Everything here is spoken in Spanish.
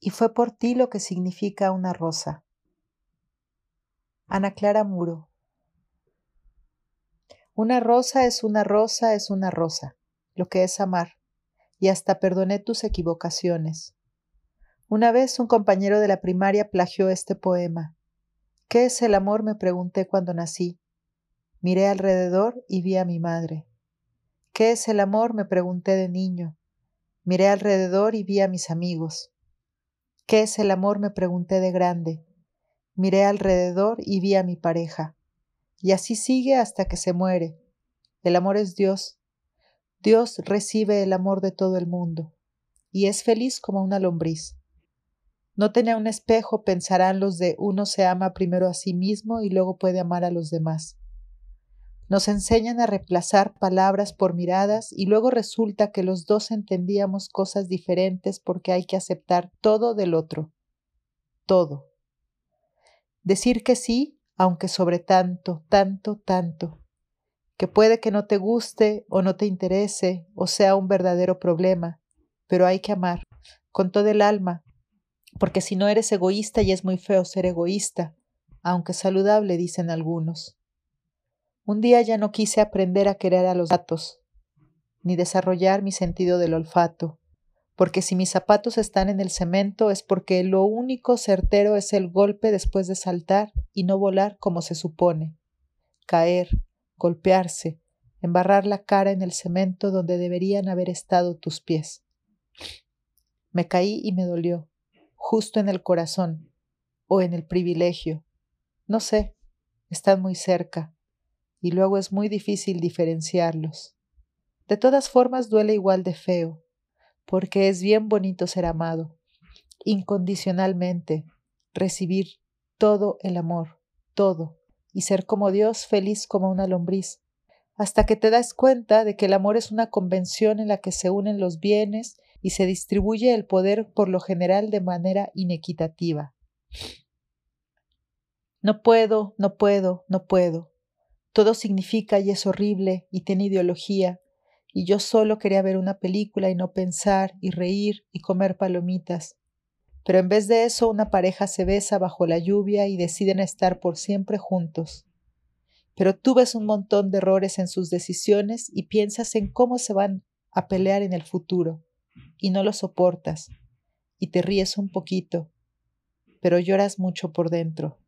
y fue por ti lo que significa una rosa. Ana Clara Muro. Una rosa es una rosa es una rosa, lo que es amar, y hasta perdoné tus equivocaciones. Una vez un compañero de la primaria plagió este poema. ¿Qué es el amor? me pregunté cuando nací. Miré alrededor y vi a mi madre. ¿Qué es el amor? me pregunté de niño. Miré alrededor y vi a mis amigos. ¿Qué es el amor? me pregunté de grande. Miré alrededor y vi a mi pareja. Y así sigue hasta que se muere. El amor es Dios. Dios recibe el amor de todo el mundo y es feliz como una lombriz. No tenía un espejo, pensarán los de uno se ama primero a sí mismo y luego puede amar a los demás. Nos enseñan a reemplazar palabras por miradas y luego resulta que los dos entendíamos cosas diferentes porque hay que aceptar todo del otro. Todo. Decir que sí, aunque sobre tanto, tanto, tanto. Que puede que no te guste o no te interese o sea un verdadero problema, pero hay que amar, con todo el alma, porque si no eres egoísta y es muy feo ser egoísta, aunque saludable, dicen algunos. Un día ya no quise aprender a querer a los gatos, ni desarrollar mi sentido del olfato, porque si mis zapatos están en el cemento es porque lo único certero es el golpe después de saltar y no volar como se supone, caer, golpearse, embarrar la cara en el cemento donde deberían haber estado tus pies. Me caí y me dolió, justo en el corazón, o en el privilegio. No sé, están muy cerca y luego es muy difícil diferenciarlos. De todas formas duele igual de feo, porque es bien bonito ser amado, incondicionalmente, recibir todo el amor, todo, y ser como Dios feliz como una lombriz, hasta que te das cuenta de que el amor es una convención en la que se unen los bienes y se distribuye el poder por lo general de manera inequitativa. No puedo, no puedo, no puedo. Todo significa y es horrible y tiene ideología, y yo solo quería ver una película y no pensar y reír y comer palomitas. Pero en vez de eso una pareja se besa bajo la lluvia y deciden estar por siempre juntos. Pero tú ves un montón de errores en sus decisiones y piensas en cómo se van a pelear en el futuro, y no lo soportas, y te ríes un poquito, pero lloras mucho por dentro.